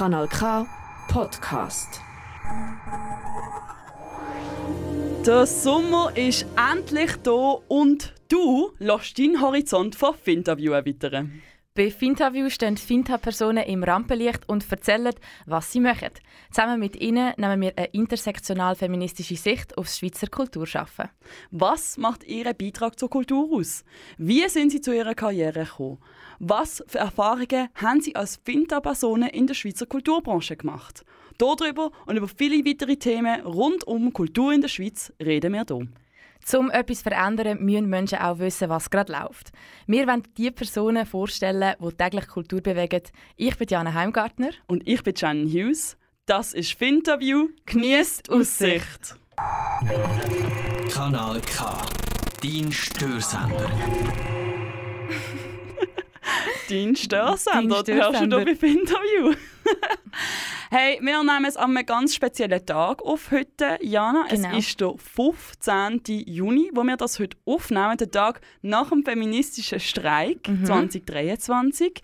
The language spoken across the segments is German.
Kanal K Podcast. Der Sommer ist endlich da und du lässt deinen Horizont von Finterview erweitern. Bei Finterview stehen Finta-Personen im Rampenlicht und erzählen, was sie machen. Zusammen mit ihnen nehmen wir eine intersektional-feministische Sicht aufs Schweizer Kulturschaffen. Was macht Ihr Beitrag zur Kultur aus? Wie sind Sie zu Ihrer Karriere gekommen? Was für Erfahrungen haben Sie als Finta-Personen in der Schweizer Kulturbranche gemacht? Darüber und über viele weitere Themen rund um Kultur in der Schweiz reden wir hier. Um etwas zu verändern, müssen Menschen auch wissen, was gerade läuft. Wir wollen die Personen vorstellen, die täglich Kultur bewegen. Ich bin Jana Heimgartner. Und ich bin Shannon Hughes. Das ist Finterview. Genießt Aussicht. Kanal K. Dein Störsender. Dein Störsender. Dein Du hörst du bei Finterview. hey, wir nehmen es an einem ganz speziellen Tag auf heute, Jana. Genau. Es ist der 15. Juni, wo wir das heute aufnehmen, der Tag nach dem feministischen Streik Mhm. 2023.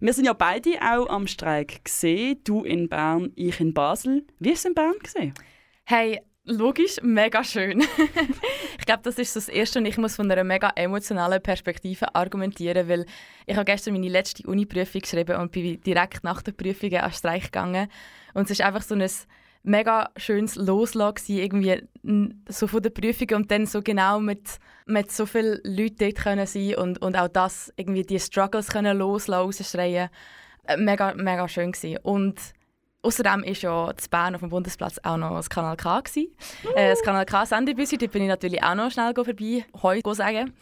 Wir sind ja beide auch am Streik gesehen. Du in Bern, ich in Basel. Wie ist es in Bern gesehen? Hey, logisch, mega schön. ich glaube, das ist so das Erste und ich muss von einer mega emotionalen Perspektive argumentieren, weil ich habe gestern meine letzte Uni-Prüfung geschrieben und bin direkt nach der Prüfung an Streik gegangen. Und es ist einfach so ein mega schönes Loslassen irgendwie so von der Prüfung und dann so genau mit, mit so vielen Leuten dort können sein und, und auch das, irgendwie die Struggles können loslassen, rausschreien. Äh, Mega, mega schön gewesen. Und Außerdem war ja zu Bern auf dem Bundesplatz auch noch das Kanal K. Gewesen. Äh, das Kanal K Sendebüsse, dort bin ich natürlich auch noch schnell vorbei, heute sagen.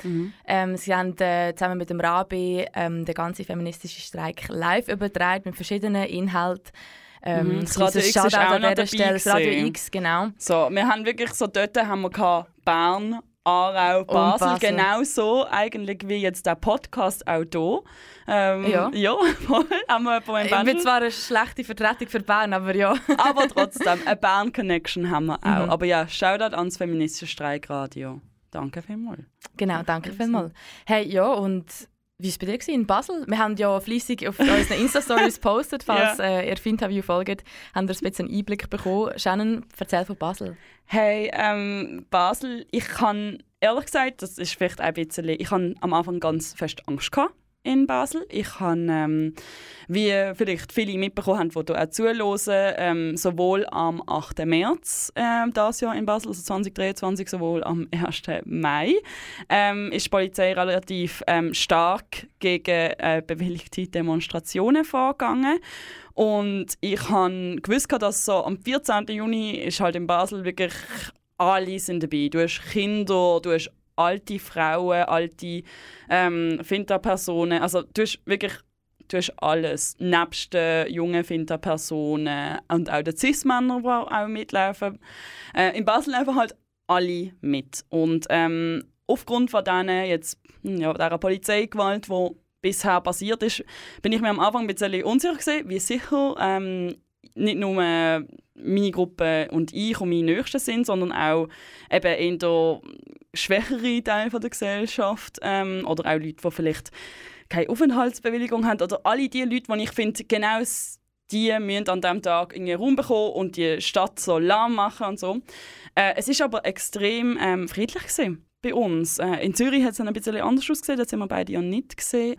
Ähm, sie haben äh, zusammen mit dem Rabi ähm, den ganzen feministischen Streik live übertragen mit verschiedenen Inhalten. Ähm, Mhm. Das Radio X ist auch an noch dabei Stelle. Das Radio. X, genau. So, wir haben wirklich so dort haben wir Bern, Aarau, Basel, Basel. genau so eigentlich wie jetzt der Podcast auch hier. Ähm, Ja. ja, voll. Ich bin zwar eine schlechte Vertretung für Bern, aber ja. Aber trotzdem, eine Bern-Connection haben wir auch. Mhm. Aber ja, Shoutout ans feministische Streikradio. Danke vielmals. Genau, danke vielmals. Hey, ja, und wie war es bei dir in Basel? Wir haben ja fleissig auf unseren Insta-Stories gepostet, falls Ja. äh, ihr Finterview folgt, haben ihr ein bisschen einen Einblick bekommen. Shannon, erzähl von Basel. Hey, ähm, Basel, ich kann ehrlich gesagt, das ist vielleicht ein bisschen, ich habe am Anfang ganz fest Angst gehabt in Basel. Ich habe, ähm, wie vielleicht viele mitbekommen haben, die hier auch zuhören, ähm, sowohl am 8. März ähm, dieses Jahr in Basel, also 2023, sowohl am 1. Mai, ähm, ist die Polizei relativ ähm, stark gegen äh, bewilligte Demonstrationen vorgegangen. Und ich habe gewusst, dass so am 14. Juni ist halt in Basel wirklich alle sind dabei. Du hast Kinder, du hast alte Frauen, alte ähm, Finta-Personen. Also du hast wirklich du hast alles. Nebst den jungen Finta-Personen und auch den Cis-Männern, die auch mitlaufen. Äh, in Basel laufen halt alle mit. Und ähm, aufgrund von denen jetzt, hm, ja, dieser Polizeigewalt, die bisher passiert ist, bin ich mir am Anfang ein bisschen unsicher gewesen, wie sicher ähm, nicht nur äh, meine Gruppe und ich und meine Nächsten sind, sondern auch eben in der schwächere Teil von der Gesellschaft ähm, oder auch Leute, die vielleicht keine Aufenthaltsbewilligung haben oder alle die Leute, die ich finde, genau die müssen an diesem Tag irgendwie Raum bekommen und die Stadt so lahm machen und so. Äh, es ist aber extrem ähm, friedlich gewesen bei uns. Äh, in Zürich hat es ein bisschen anders ausgesehen, das haben wir beide ja nicht gesehen.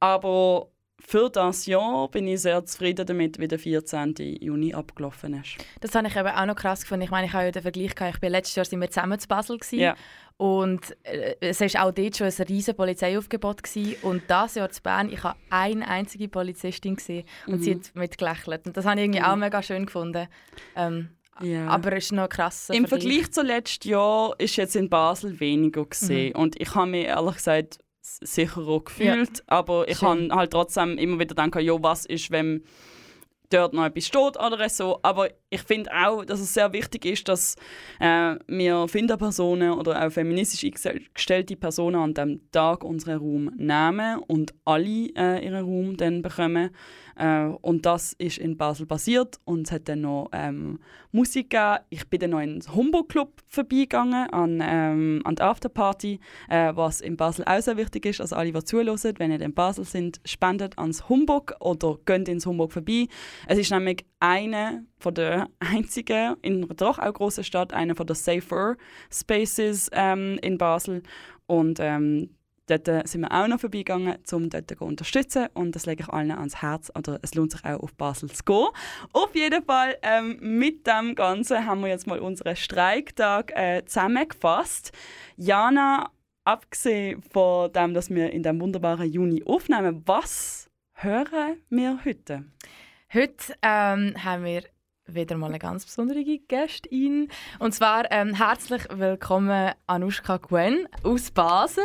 Aber für das Jahr bin ich sehr zufrieden damit, wie der 14. Juni abgelaufen ist. Das habe ich eben auch noch krass gefunden. Ich meine, ich habe ja den Vergleich gehabt. Ich bin letztes Jahr sind wir zusammen zu Basel gewesen. Ja. Und äh, es war auch dort schon ein riesiges Polizeiaufgebot gewesen. und das Jahr zu Bern, ich habe eine einzige Polizistin gesehen und sie hat mitgelächelt und das habe ich irgendwie auch mega schön gefunden. Ähm, Ja. Aber es ist noch krass. Im Vergleich zu letztes Jahr ist jetzt in Basel weniger gesehen und ich habe mich ehrlich gesagt sicherer gefühlt, aber ich habe halt trotzdem immer wieder gedacht, ja, was ist, wenn dort noch etwas steht oder so. Aber ich finde auch, dass es sehr wichtig ist, dass äh, wir Finderpersonen oder auch feministisch eingestellte Personen an diesem Tag unseren Raum nehmen und alle äh, ihren Raum dann bekommen. Äh, und das ist in Basel passiert und es hat dann noch ähm, Musik gegeben. Ich bin dann noch in den Humboldt Club vorbeigegangen, an, ähm, an die Afterparty, äh, was in Basel auch sehr wichtig ist. Also alle, die zuhören, wenn ihr in Basel sind, spendet ans Humbug oder geht ins Humbug vorbei. Es ist nämlich eine von der einzigen, in einer doch auch großen Stadt, eine von der Safer Spaces ähm, in Basel. Und ähm, dort äh, sind wir auch noch vorbeigegangen, um dort zu unterstützen. Und das lege ich allen ans Herz. Oder es lohnt sich auch, auf Basel zu gehen. Auf jeden Fall, ähm, mit dem Ganzen haben wir jetzt mal unseren Streiktag äh, zusammengefasst. Jana, abgesehen von dem, dass wir in dem wunderbaren Juni aufnehmen, was hören wir heute? Heute ähm, haben wir wieder mal eine ganz besondere Gästin. Und zwar ähm, herzlich willkommen Anushka Gwen aus Basel.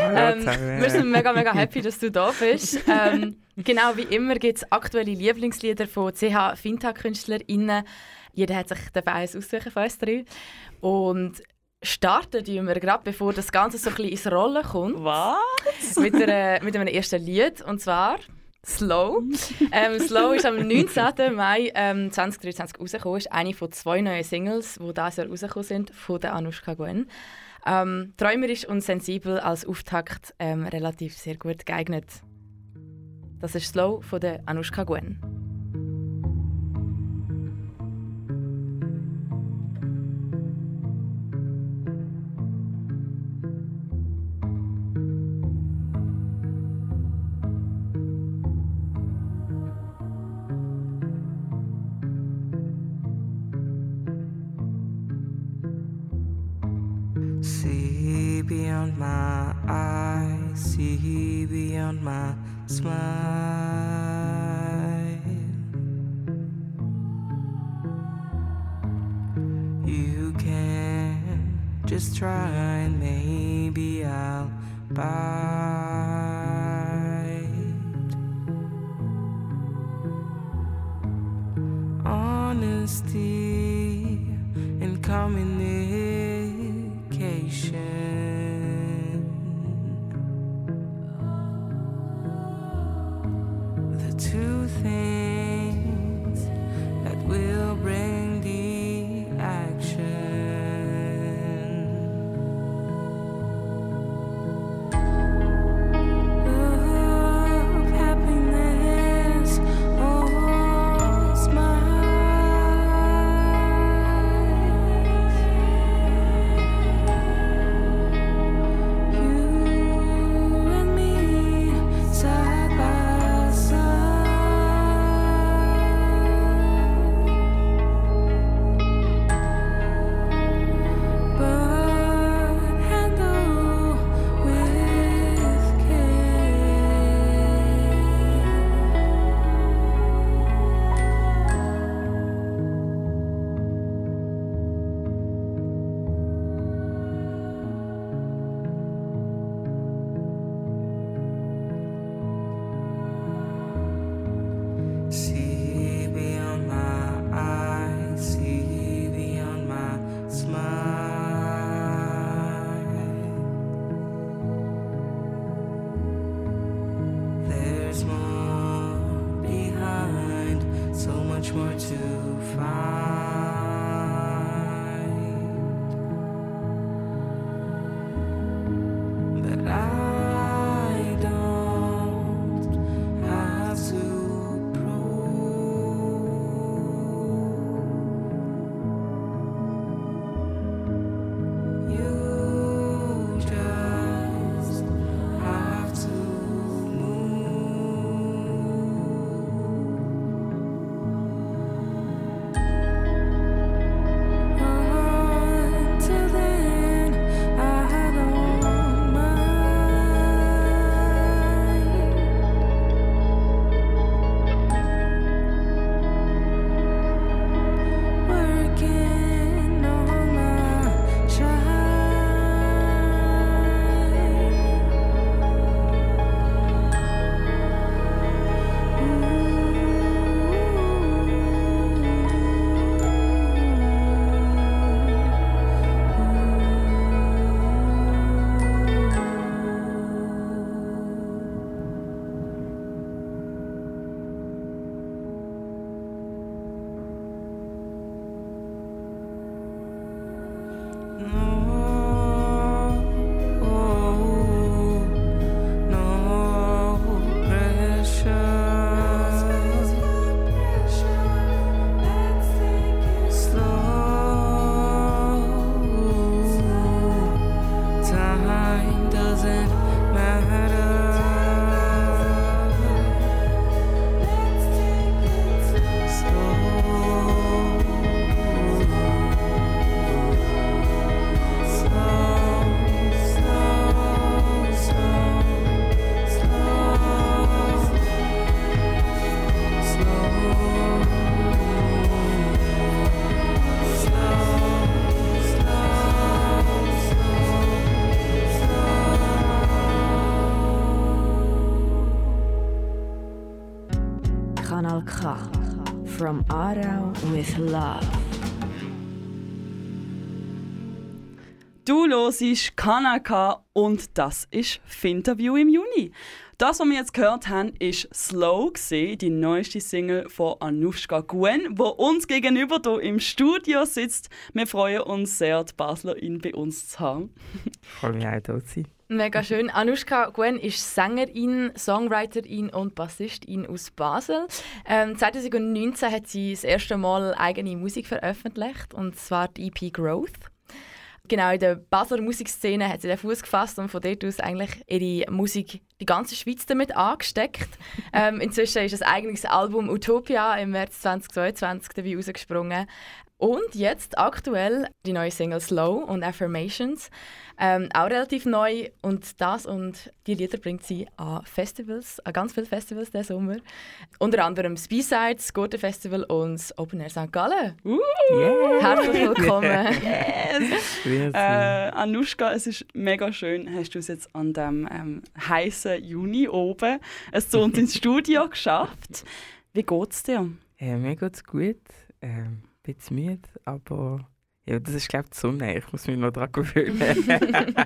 Ähm, wir sind mega, mega happy, dass du da bist. Ähm, genau wie immer gibt es aktuelle Lieblingslieder von CH Finta-KünstlerInnen. Jeder hat sich dabei eins aussuchen von uns drei. Und starten wir gerade, bevor das Ganze so ein bisschen ins Rollen kommt. Was? Mit, einer, mit einem ersten Lied. Und zwar Slow. ähm, Slow ist am 19. Mai ähm, 2023 rausgekommen. ist eine von zwei neuen Singles, die dieses Jahr rausgekommen sind, von der Anushka Gwen. Ähm, träumerisch und sensibel als Auftakt ähm, relativ sehr gut geeignet. Das ist Slow von der Anushka Gwen. My smile. You can just try and maybe I'll bite. Kanal K. From Aarau with Love. Du hörst Kanal K und das ist Finterview im Juni. Das, was wir jetzt gehört haben, ist Slow, die neueste Single von Anushka Gwen, wo uns gegenüber hier im Studio sitzt. Wir freuen uns sehr, die Baslerin bei uns zu haben. Freue mich auch, hier zu sein. Mega schön. Anushka Gwen ist Sängerin, Songwriterin und Bassistin aus Basel. Ähm, 2019 hat sie das erste Mal eigene Musik veröffentlicht, und zwar die EP Growth. Genau, in der Basler Musikszene hat sie den Fuß gefasst und von dort aus eigentlich ihre Musik die ganze Schweiz damit angesteckt. ähm, inzwischen ist das eigenes Album Utopia im März 2022 dabei rausgesprungen. Und jetzt aktuell die neue Single Slow und Affirmations. Ähm, auch relativ neu. Und das und die Lieder bringt sie an Festivals, an ganz viele Festivals diesen Sommer. Unter anderem das B-Side, das Gurten Festival und das Open Air St. Gallen. Yeah! Herzlich willkommen. Yes! Grüezi. Äh, Anushka, es ist mega schön, hast du es jetzt an dem ähm, heißen Juni oben es zu uns ins Studio geschafft. Wie geht's dir? Äh, mir geht's gut. Ähm, ein bisschen müde, aber ja, das ist glaube ich die Sonne. Ich muss mich noch daran gewöhnen.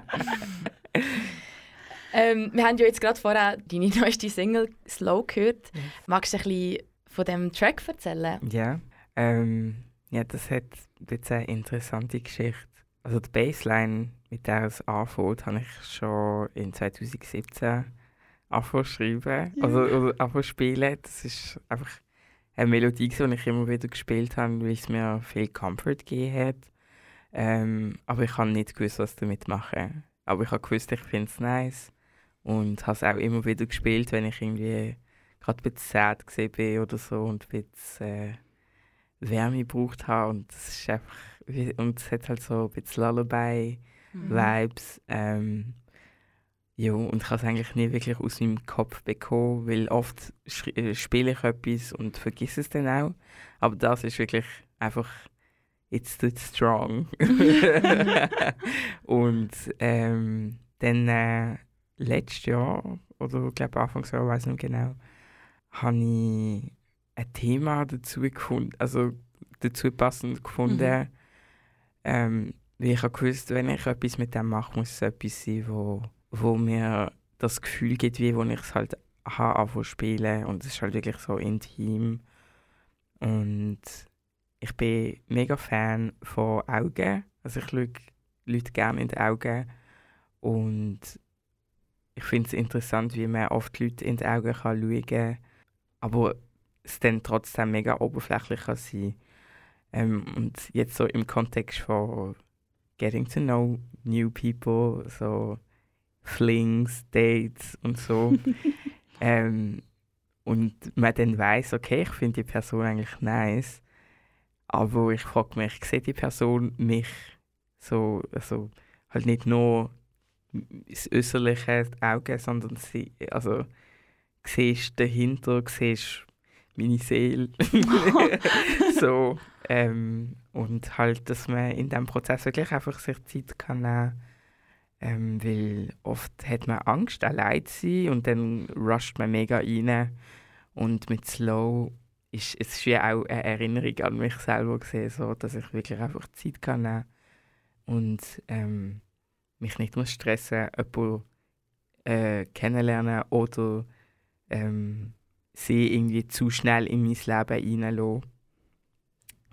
ähm, wir haben ja jetzt gerade vorher deine neueste Single Slow gehört. Magst du ein bisschen von dem Track erzählen? ja. Ähm, ja, das hat jetzt eine interessante Geschichte. Also die Bassline, mit der es anfängt, habe ich schon in 2017 angefangen zu schreiben. Also oder angefangen zu spielen. Das ist einfach eine Melodie, gewesen, die ich immer wieder gespielt habe, weil es mir viel Comfort gegeben hat. Ähm, aber ich habe nicht gewusst, was damit machen. Aber ich habe gewusst, ich finde es nice. Und habe es auch immer wieder gespielt, wenn ich irgendwie gerade ein bisschen sad bin oder so und ein bisschen äh, Wärme gebraucht habe. Und es ist einfach, wie- und es hat halt so ein bisschen Lullaby-Vibes. Ähm, ja, und ich habe es eigentlich nie wirklich aus meinem Kopf bekommen, weil oft äh, spiele ich etwas und vergesse es dann auch. Aber das ist wirklich einfach, it's too strong. und ähm, dann äh, letztes Jahr, oder ich glaube Anfangsjahr, weiß nicht genau, habe ich ein Thema dazu gefunden, also dazu passend gefunden. Ähm, weil ich habe gewusst, wenn ich etwas mit dem mache, muss es etwas sein, wo, wo mir das Gefühl gibt, wie ich es halt habe, spielen. Und es ist halt wirklich so intim. Und ich bin mega Fan von Augen. Also ich schaue Leute gerne in die Augen. Und ich finde es interessant, wie man oft Leute in die Augen kann schauen kann, aber es dann trotzdem mega oberflächlich kann sein ähm, Und jetzt so im Kontext von getting to know new people, so Flings, Dates und so. ähm, und man dann weiß, okay, ich finde die Person eigentlich nice, aber ich frage mich, sieht die Person mich so, also halt nicht nur das äußerliche Auge, sondern sie, also siehst dahinter, siehst meine Seele. so, ähm, und halt, dass man in diesem Prozess wirklich einfach sich Zeit kann nehmen ähm, weil oft hat man Angst, allein zu sein und dann rusht man mega rein. Und mit Slow ist es wie auch eine Erinnerung an mich selber gesehen, so, dass ich wirklich einfach Zeit kann nehmen und ähm, mich nicht muss stressen, jemanden äh, kennenlernen oder ähm, sie irgendwie zu schnell in mein Leben reinlassen.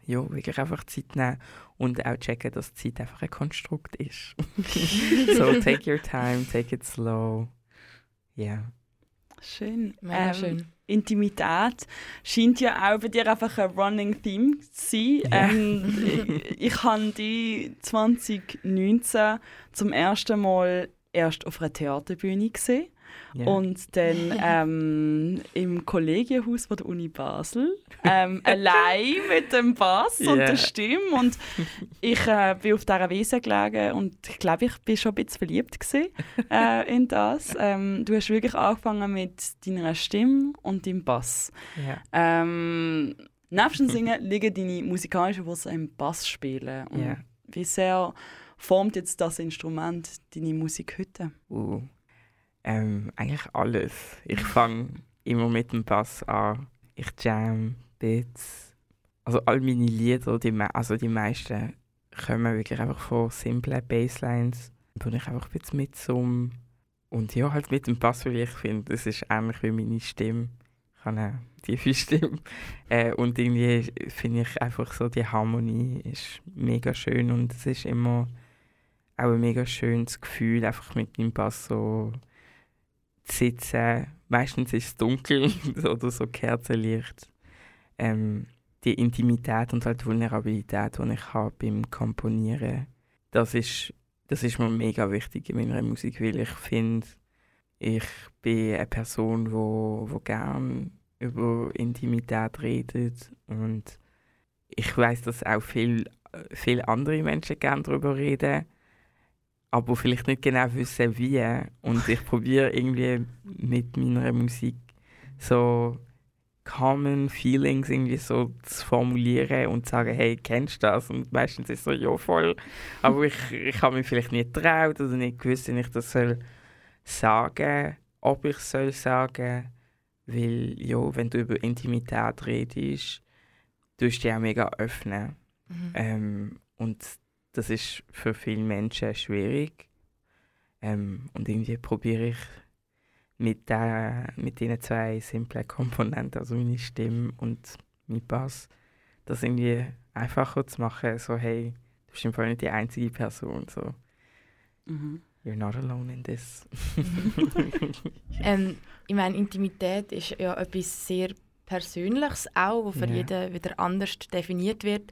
Ja, wirklich einfach Zeit nehmen und auch checken, dass Zeit einfach ein Konstrukt ist. so, take your time, take it slow. Ja. Schön. Mega Ähm, schön. Intimität scheint ja auch bei dir einfach ein Running Theme zu sein. Ja. Ähm, ich ich habe die 2019 zum ersten Mal erst auf einer Theaterbühne gesehen ja. und dann ähm, im Kollegienhaus von der Uni Basel ähm, allein mit dem Bass und Ja. der Stimme und ich äh, bin auf dieser Wiese gelegen und ich glaube, ich bin schon ein bisschen verliebt gewesen, äh, in das. Ähm, du hast wirklich angefangen mit deiner Stimme und deinem Bass. ja. Ähm, neben dem Singen liegen deine musikalischen Wurzeln im Bass spielen. Und Ja. Wie sehr formt jetzt das Instrument deine Musik heute? Uh, ähm, eigentlich alles. Ich fange immer mit dem Bass an. ich jam, Beats. Also all meine Lieder, die, also die meisten, kommen wirklich einfach von simplen Basslines, wo ich einfach ein bisschen mitsumme. Und ja, halt mit dem Bass, weil ich finde, das ist ähnlich wie meine Stimme. Ich habe eine tiefe Stimme. Äh, und irgendwie finde ich einfach so, die Harmonie ist mega schön und es ist immer auch ein mega schönes Gefühl, einfach mit meinem Bass so sitzen. Meistens ist es dunkel oder so Kerzenlicht. Ähm, die Intimität und halt die Vulnerabilität, die ich habe beim Komponieren, das ist, das ist mir mega wichtig in meiner Musik, weil ich finde, ich bin eine Person, wo, wo gern über Intimität redet und ich weiß, dass auch viel, viele andere Menschen gerne darüber reden, aber vielleicht nicht genau wissen, wie. Und ich probiere irgendwie mit meiner Musik so common Feelings irgendwie so zu formulieren und zu sagen, hey, kennst du das? Und meistens ist es so, ja, voll. Aber ich, ich habe mich vielleicht nicht getraut oder nicht gewusst, wenn ich das soll sagen, ob ich es soll sagen. Weil, ja, wenn du über Intimität redest, tust du dich auch mega öffnen. Mhm. Ähm, und das ist für viele Menschen schwierig. Ähm, und irgendwie probiere ich mit, der, mit diesen zwei simplen Komponenten, also meine Stimme und mein Bass, das irgendwie einfacher zu machen. So, hey, du bist im Fall nicht die einzige Person. So, Mhm. you're not alone in this. Ähm, ich meine, Intimität ist ja etwas sehr Persönliches auch, wo für Ja. jeden wieder anders definiert wird.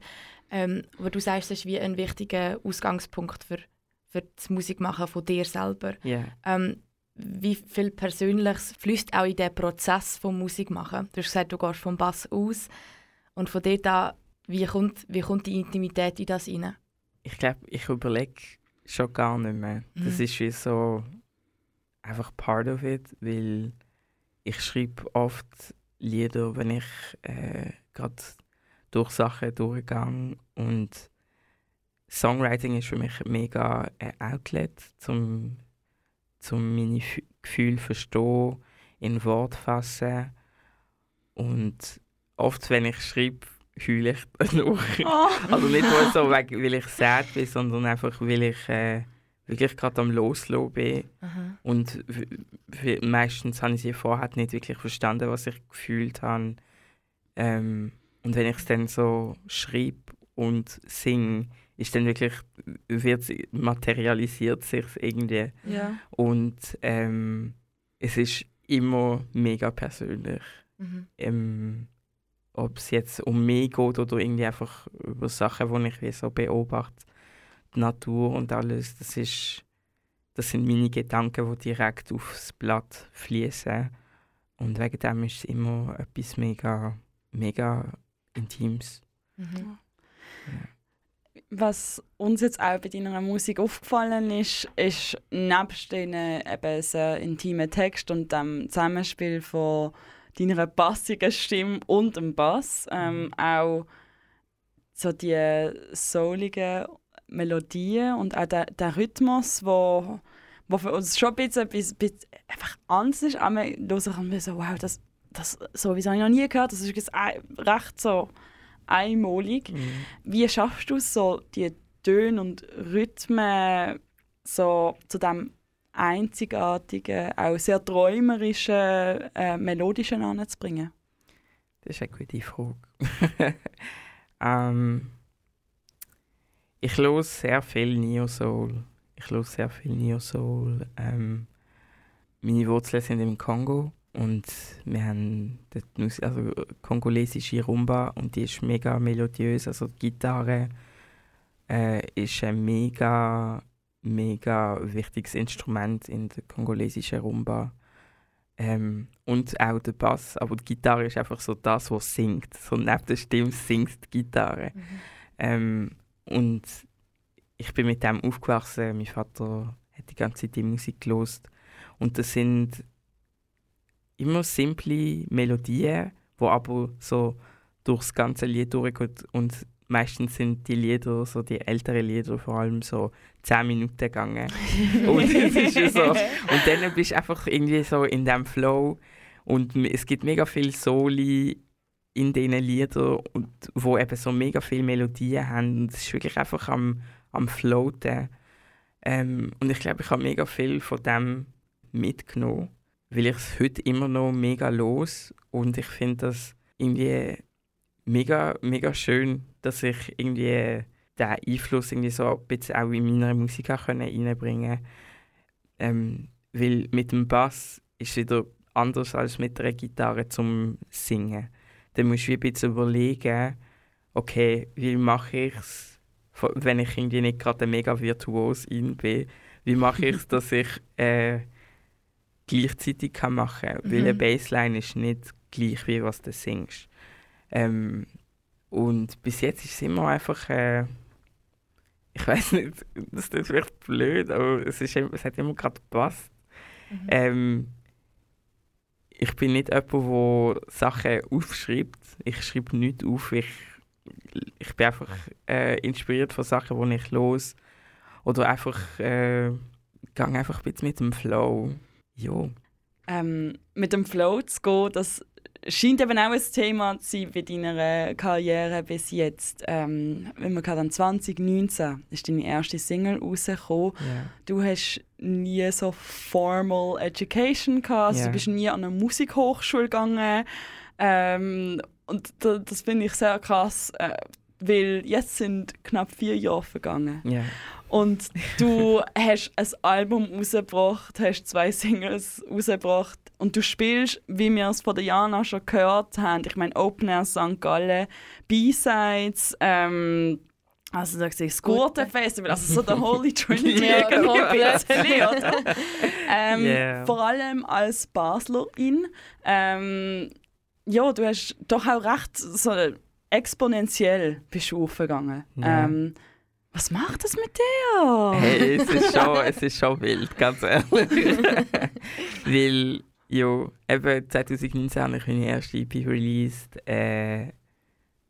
Ähm, wo du sagst, das ist wie ein wichtiger Ausgangspunkt für, für das Musikmachen von dir selber. Ja. Ähm, wie viel Persönliches fließt auch in den Prozess vom Musikmachen? Du hast gesagt, du gehst vom Bass aus und von dort an, wie kommt, wie kommt die Intimität in das rein? Ich glaube, ich überlege schon gar nicht mehr. Das Mhm. ist wie so einfach part of it, weil ich schreibe oft Lieder, wenn ich äh, gerade durch Sachen durchgehe und Songwriting ist für mich mega ein Outlet, zum, zum meine F Gefühle verstehen, in Wort fassen und oft, wenn ich schreibe, heule ich danach. Also nicht nur so, weil ich sad bin, sondern einfach, weil ich äh, wirklich gerade am Loslassen bin. Und w- w- meistens habe ich sie vorher nicht wirklich verstanden, was ich gefühlt habe. Ähm, und wenn ich es dann so schreibe und singe, ist dann wirklich, wird, materialisiert sich irgendwie. Ja. Und ähm, es ist immer mega persönlich Mhm. ähm, ob es jetzt um mich geht oder irgendwie einfach über Sachen, die ich wie so beobachte, die Natur und alles, das ist, das sind meine Gedanken, die direkt aufs Blatt fließen und wegen dem ist es immer etwas mega, mega Intimes. Mhm. Was uns jetzt auch bei deiner Musik aufgefallen ist, ist nebst den eben sehr intimen Text und dem Zusammenspiel von deiner bassigen Stimme und dem Bass ähm, auch so die souligen Melodien und auch der, der Rhythmus, wo, wo für uns schon ein bisschen, ein bisschen, bisschen einfach anders ist. Aber wir hören so, wow, das, das so habe ich noch nie gehört. Das ist jetzt recht so einmalig. Wie schaffst du es so, die Töne und Rhythmen so zu dem einzigartigen, auch sehr träumerischen, äh, melodischen anzubringen? Das ist eine gute Frage. ähm, ich höre sehr viel Neo Soul. Ich höre sehr viel Neo Soul. Ähm, meine Wurzeln sind im Kongo und wir haben Mus- also kongolesische Rumba und die ist mega melodiös. Also die Gitarre äh, ist ein mega, mega wichtiges Instrument in der kongolesischen Rumba. Ähm, und auch der Bass, aber die Gitarre ist einfach so das, was singt. So neben der Stimme singt die Gitarre. Ähm, und ich bin mit dem aufgewachsen. Mein Vater hat die ganze Zeit die Musik gelost und das sind immer simple Melodien, wo aber so durchs ganze Lied durchgehen und meistens sind die Lieder, so die älteren Lieder vor allem so 10 Minuten gegangen. und es ist so. Und dann bist du einfach irgendwie so in dem Flow und es gibt mega viel Soli in diesen Liedern, und, wo eben so mega viele Melodien haben. Und es ist wirklich einfach am, am Floaten. Ähm, und ich glaube, ich habe mega viel von dem mitgenommen, weil ich es heute immer noch mega los und ich finde das irgendwie mega, mega schön, dass ich irgendwie den Einfluss irgendwie so ein bisschen auch in meiner Musik auch können reinbringen ähm, Weil mit dem Bass ist es wieder anders als mit der Gitarre zum Singen. Dann musst du ein bisschen überlegen, okay, wie mache ich es, wenn ich irgendwie nicht gerade mega virtuos in bin, wie mache ich es, dass ich äh, gleichzeitig kann machen kann. Weil eine Mhm. Bassline ist nicht gleich, wie was du singst. Ähm, und bis jetzt ist es immer einfach, äh, ich weiß nicht, das ist vielleicht blöd, aber es, ist, es hat immer gerade gepasst. Mhm. Ähm, ich bin nicht jemand, der Sachen aufschreibt. Ich schreibe nichts auf. Ich, ich bin einfach äh, inspiriert von Sachen, die ich los oder einfach äh, gehe einfach ein bisschen mit dem Flow. Ja. ähm, mit dem Flow zu gehen, das scheint eben auch ein Thema zu sein bei deiner Karriere bis jetzt. Ähm, wenn man an 2019 ist deine erste Single rausgekommen. ja. Du hast nie so formal education gehabt, also Ja. du bist nie an eine Musikhochschule gegangen. Ähm, und da, das finde ich sehr krass, äh, weil jetzt sind knapp vier Jahre vergangen. ja. Und du hast ein Album rausgebracht, hast zwei Singles rausgebracht und du spielst, wie wir es von der Jana schon gehört haben, ich meine Open Air St. Gallen, B-Sides, ähm, also da das Gurten Festival, also so der Holy Trinity Ja, irgendwie oder? ähm, Yeah. Vor allem als Baslerin. Ähm, ja, du hast doch auch recht so exponentiell bist du aufgegangen. Ja. Ähm, was macht das mit dir? Hey, es ist schon, es ist schon wild, ganz ehrlich. Weil, ja, eben 2019 habe ich meine erste EP released äh,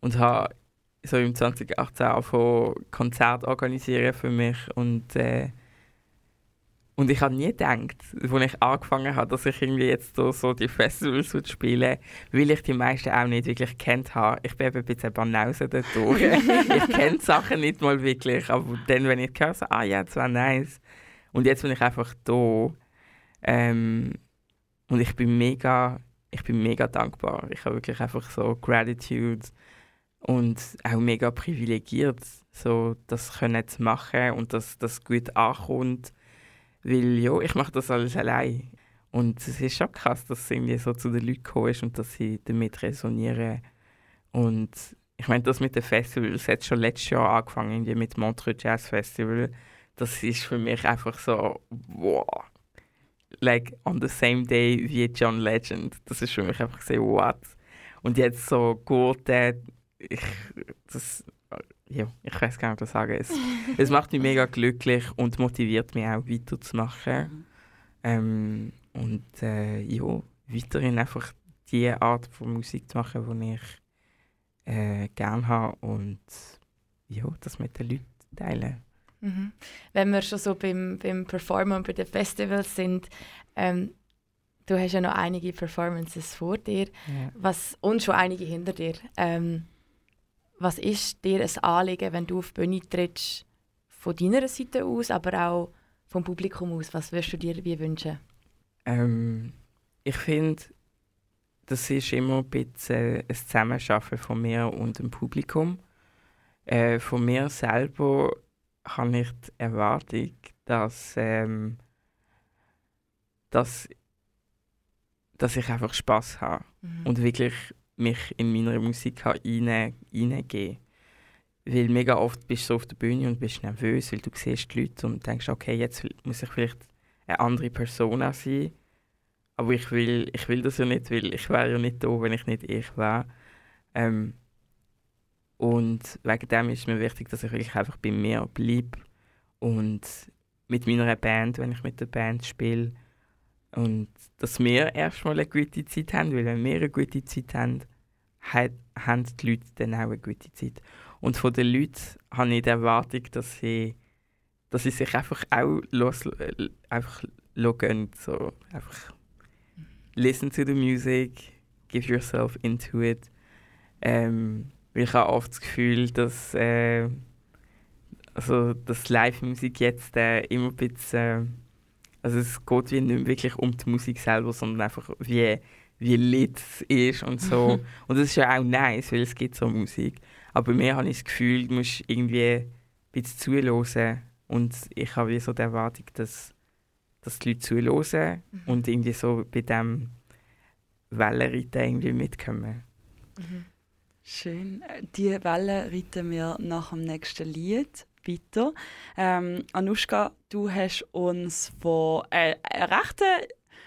und habe so im 2018 angefangen, Konzerte organisieren für mich und äh, und ich habe nie gedacht, als ich angefangen habe, dass ich irgendwie jetzt so, so die Festivals würde spielen weil ich die meisten auch nicht wirklich kennt habe. Ich bin eben ein bisschen Banause dort durch. ich kenne Sachen nicht mal wirklich, aber dann, wenn ich höre, so, ah ja, das war nice. Und jetzt bin ich einfach da. Ähm, und ich bin mega, ich bin mega dankbar. Ich habe wirklich einfach so Gratitude und auch mega privilegiert, so das können zu machen und dass das gut ankommt. Weil ja, ich mache das alles allein. Und es ist schon krass, dass es irgendwie so zu den Leuten gekommen ist und dass sie damit resonieren. Und ich meine, das mit den Festivals hat schon letztes Jahr angefangen, irgendwie mit Montreux Jazz Festival. Das ist für mich einfach so, wow. Like on the same day wie John Legend. Das ist für mich einfach so, what? Und jetzt so Gurte, ich, das, ja, ich weiß gar nicht, was ich sagen. Es, es macht mich mega glücklich und motiviert mich auch weiterzumachen. Ähm, und äh, ja, weiterhin einfach die Art von Musik zu machen, die ich äh, gerne habe und ja, das mit den Leuten teilen. Mhm. Wenn wir schon so beim, beim Performen und bei den Festivals sind, ähm, du hast ja noch einige Performances vor dir Ja. was, und schon einige hinter dir. Ähm, was ist dir ein Anliegen, wenn du auf die Bühne trittst, von deiner Seite aus, aber auch vom Publikum aus? Was würdest du dir wie wünschen? Ähm, ich finde, das ist immer ein bisschen ein Zusammenarbeiten von mir und dem Publikum. Äh, von mir selber habe ich die Erwartung, dass, ähm, dass, dass ich einfach Spaß habe Mhm. und wirklich mich in meiner Musik kann rein, Weil mega oft bist du so auf der Bühne und bist nervös, weil du siehst die Leute und denkst, okay, jetzt muss ich vielleicht eine andere Persona sein. Aber ich will, ich will das ja nicht, weil ich wäre ja nicht da, wenn ich nicht ich wäre. Ähm, und wegen dem ist mir wichtig, dass ich wirklich einfach bei mir bleibe und mit meiner Band, wenn ich mit der Band spiele. Und dass wir erstmal eine gute Zeit haben, weil wenn wir eine gute Zeit haben, haben die Leute dann auch eine gute Zeit. Und von den Leuten habe ich die Erwartung, dass sie, dass sie sich einfach auch los, äh, einfach gönnen, so einfach listen to the music, give yourself into it. Ähm, ich habe oft das Gefühl, dass, äh, also, dass Live-Musik jetzt äh, immer ein bisschen... Also es geht wie nicht wirklich um die Musik selber, sondern einfach wie, wie lit es ist und so. und das ist ja auch nice, weil es gibt so Musik. Aber bei mir habe ich das Gefühl, du musst irgendwie ein bisschen zuhören und ich habe wie so die Erwartung, dass, dass die Leute zuhören und irgendwie so bei dem Wellenreiten irgendwie mitkommen. Schön. Äh, Die Welle reiten wir nach dem nächsten Lied weiter. Ähm, Anushka, du hast uns von äh, rechten,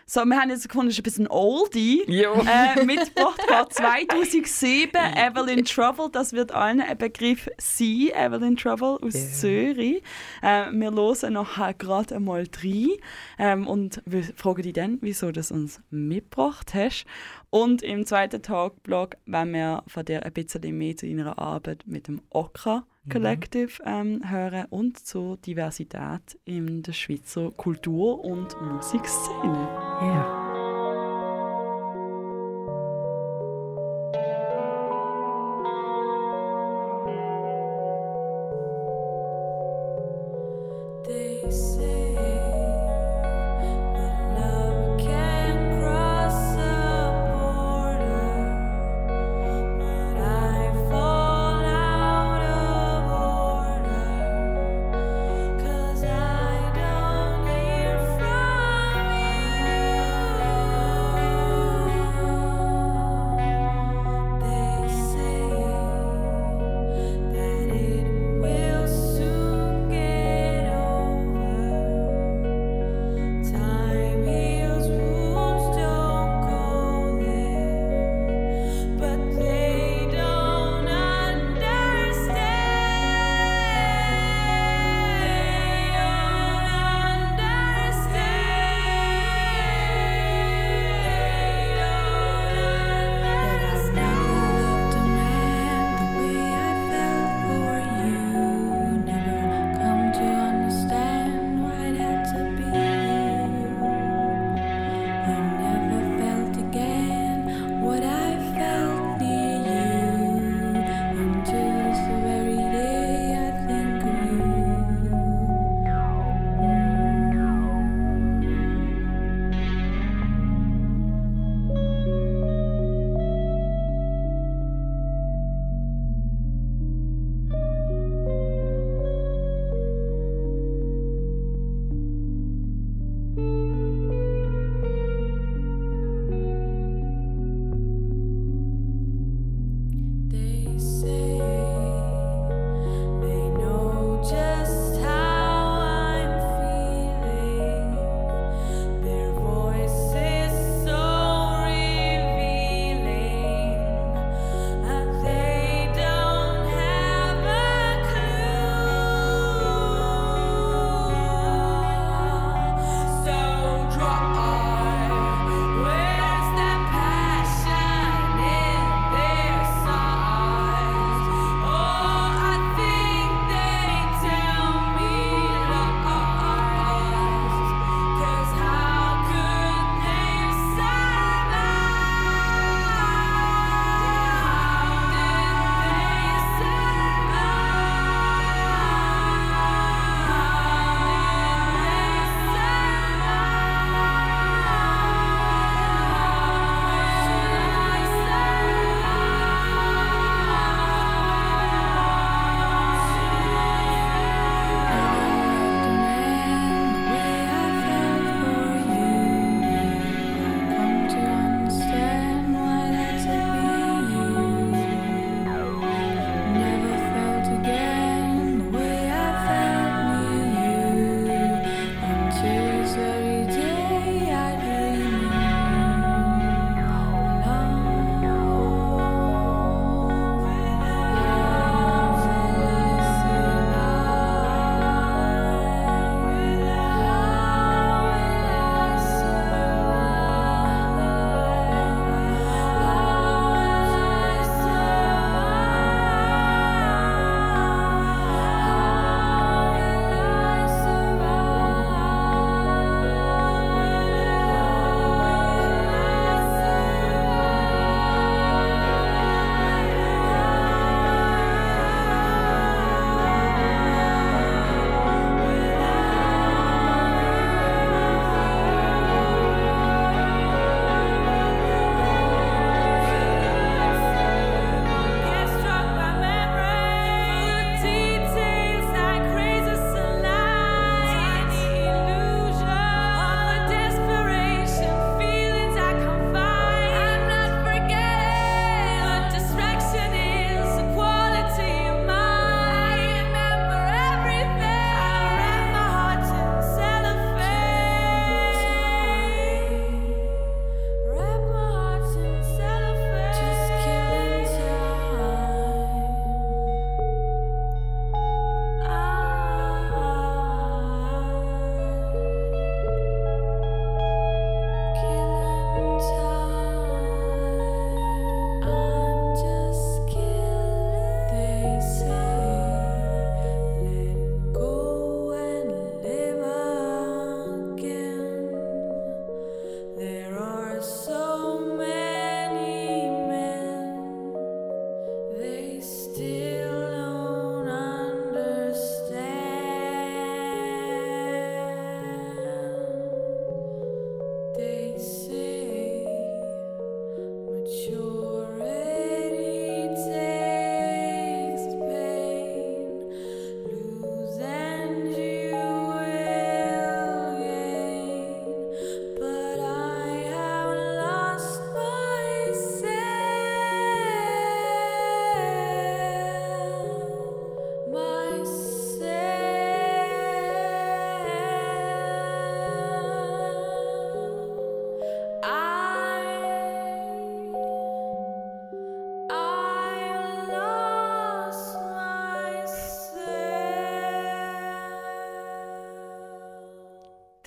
so, wir haben jetzt gefunden, es ist ein bisschen Oldie, Ja. äh, mitgebracht von 2007, Evelyn Trouble. Das wird allen ein Begriff sein, Evelyn Trouble aus Ja. Zürich. Äh, wir hören nachher gerade einmal rein ähm, und wir fragen dich dann, wieso du das uns mitgebracht hast. Und im zweiten Talkblog wollen wir von dir ein bisschen mehr zu deiner Arbeit mit dem Okra Collective ähm, hören und zur Diversität in der Schweizer Kultur- und Musikszene. Ja.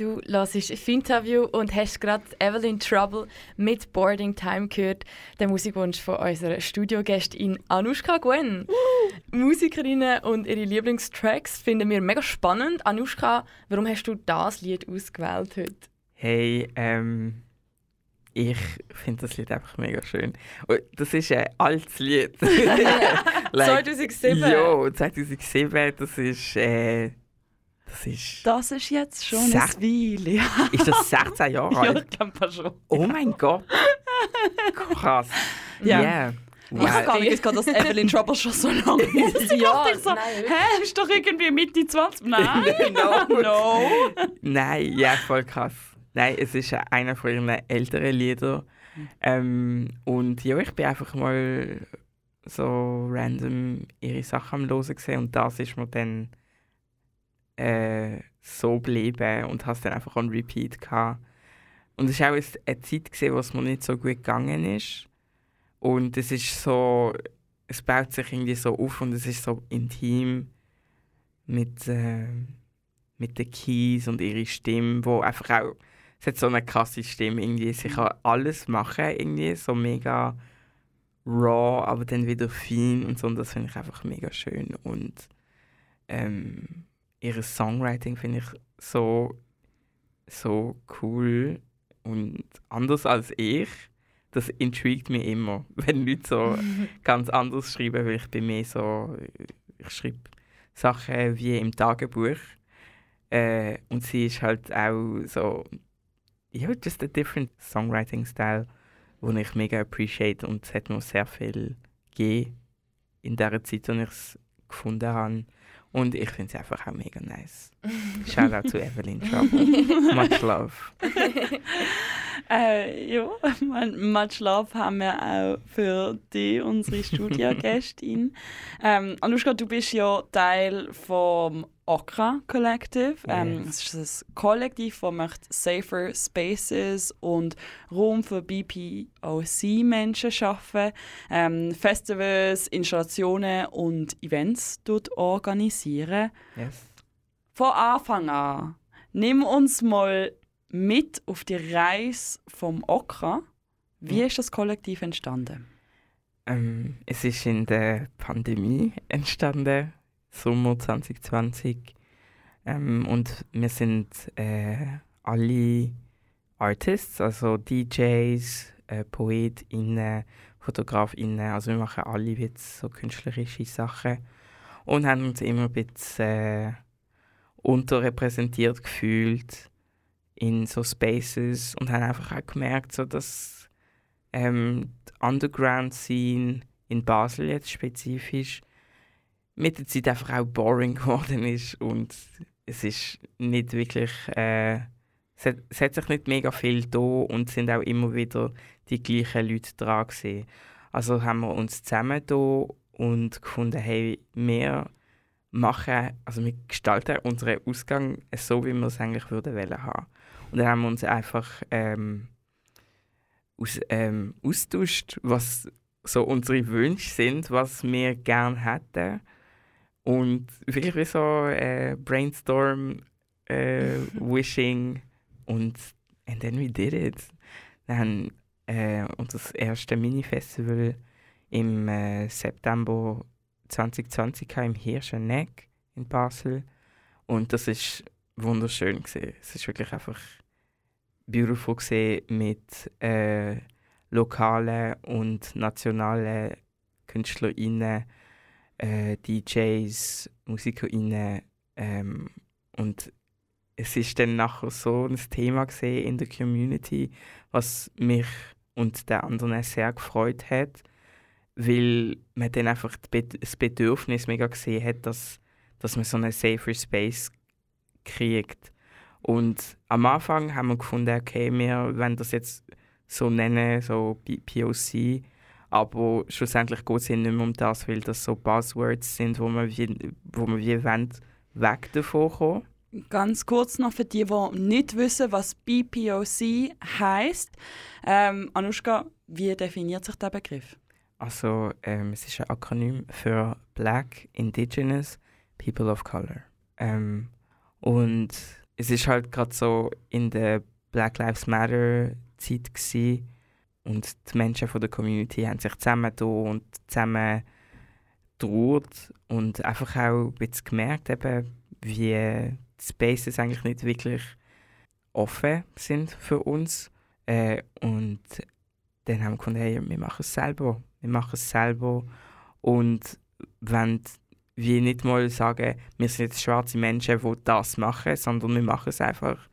Du hörst Finterview und hast gerade Evelyn Trouble mit Boarding Time gehört, den Musikwunsch von unserer Studiogästin Anushka Gwen. Musikerinnen und ihre Lieblingstracks finden wir mega spannend. Anushka, warum hast du das Lied ausgewählt heute? Hey, ähm, ich finde das Lied einfach mega schön. Und das ist ein altes Lied. Like, 2007? Ja, 2007, das ist, äh, das ist, Das ist jetzt schon ein Weile. Ja, ist das 16 Jahre ja alt? ich glaube schon. Oh mein Gott. Krass. Ja. Yeah. Ich habe gar Wow. nicht dass Evelyn Trouble schon so lange ist. Ich Ja, dachte ich so, nein. hä, ist doch irgendwie Mitte 20. Nein. No. no. Nein, ja, voll krass. Nein, es ist einer von ihren älteren Liedern. Ähm, und ja, ich bin einfach mal so random ihre Sachen am Hören gesehen und das ist mir dann äh, so geblieben und hast dann einfach on Repeat gehabt. Und es war auch ein- eine Zeit, gewesen, wo es mir nicht so gut gegangen ist. Und es ist so, es baut sich irgendwie so auf und es ist so intim mit, äh, mit den Keys und ihre Stimme, wo einfach auch, es hat so eine krasse Stimme irgendwie, sie kann alles machen irgendwie, so mega raw, aber dann wieder fein und so und das finde ich einfach mega schön und ähm, ihr Songwriting finde ich so, so cool und anders als ich. Das intrigued mich immer, wenn Leute so ganz anders schreiben, weil ich bin mehr so, ich schreibe Sachen wie im Tagebuch äh, und sie ist halt auch so, ja, just a different songwriting style, den ich mega appreciate und es hat mir sehr viel gegeben in der Zeit, als ich es gefunden habe. Und ich finde es einfach auch mega nice. Shout out to Evelyn Trouble. Much love. Äh, ja, Much Love haben wir auch für dich, unsere Studiogästin. ähm, Anushka, du bist ja Teil vom Okra Collective. Ähm, Yes. Es ist ein Kollektiv, das möchte safer Spaces und Raum für BPOC-Menschen schaffen, ähm, Festivals, Installationen und Events dort organisieren. Yes. Von Anfang an, nimm uns mal mit auf die Reise vom Okra. Wie Ja. ist das Kollektiv entstanden? Ähm, es ist in der Pandemie entstanden, Sommer 2020. Ähm, und wir sind äh, alle Artists, also DJs, äh, PoetInnen, FotografInnen. Also wir machen alle jetzt so künstlerische Sachen und haben uns immer ein bisschen äh, unterrepräsentiert gefühlt in so Spaces und haben einfach auch gemerkt, so, dass ähm, die Underground-Scene in Basel jetzt spezifisch mit der Zeit einfach auch boring geworden ist und es ist nicht wirklich, äh, es, hat, es hat sich nicht mega viel da und sind auch immer wieder die gleichen Leute dran gewesen. Also haben wir uns zusammen da und gefunden, hey, wir machen, also wir gestalten unseren Ausgang so, wie wir es eigentlich würden wollen haben. Und dann haben wir uns einfach ähm, aus, ähm, austauscht, was so unsere Wünsche sind, was wir gerne hätten. Und wirklich wie so äh, Brainstorm, äh, Wishing und and then we did it. Haben äh, unser erstes Mini-Festival im äh, September 2020 gehabt, im Hirscheneck in Basel. Und das ist wunderschön gesehen. Es ist wirklich einfach beautiful gesehen mit äh, lokalen und nationalen KünstlerInnen, äh, DJs, MusikerInnen ähm, und es ist dann nachher so ein Thema in der Community, was mich und der anderen sehr gefreut hat, weil man dann einfach das Bedürfnis mega gesehen hat, dass, dass man so einen safer Space kriegt. Und am Anfang haben wir gefunden, okay, wir wollen das jetzt so nennen, so POC, aber schlussendlich geht es nicht mehr um das, weil das so Buzzwords sind, wo man wie, wo man wie wollen, weg davon kommen. Ganz kurz noch für die, die nicht wissen, was BPOC heißt. Ähm, Anushka, wie definiert sich der Begriff? Also ähm, es ist ein Akronym für Black, Indigenous, People of Color. Ähm, und es ist halt gerade so in der Black Lives Matter Zeit und die Menschen von der Community haben sich zusammengetan und zusammen trauert und einfach auch ein bisschen gemerkt, eben, wie die Spaces eigentlich nicht wirklich offen sind für uns. Äh, und dann haben wir gefunden, hey, wir machen es selber. Wir machen es selber und wollen wir nicht mal sagen, wir sind jetzt schwarze Menschen, die das machen, sondern wir machen es einfach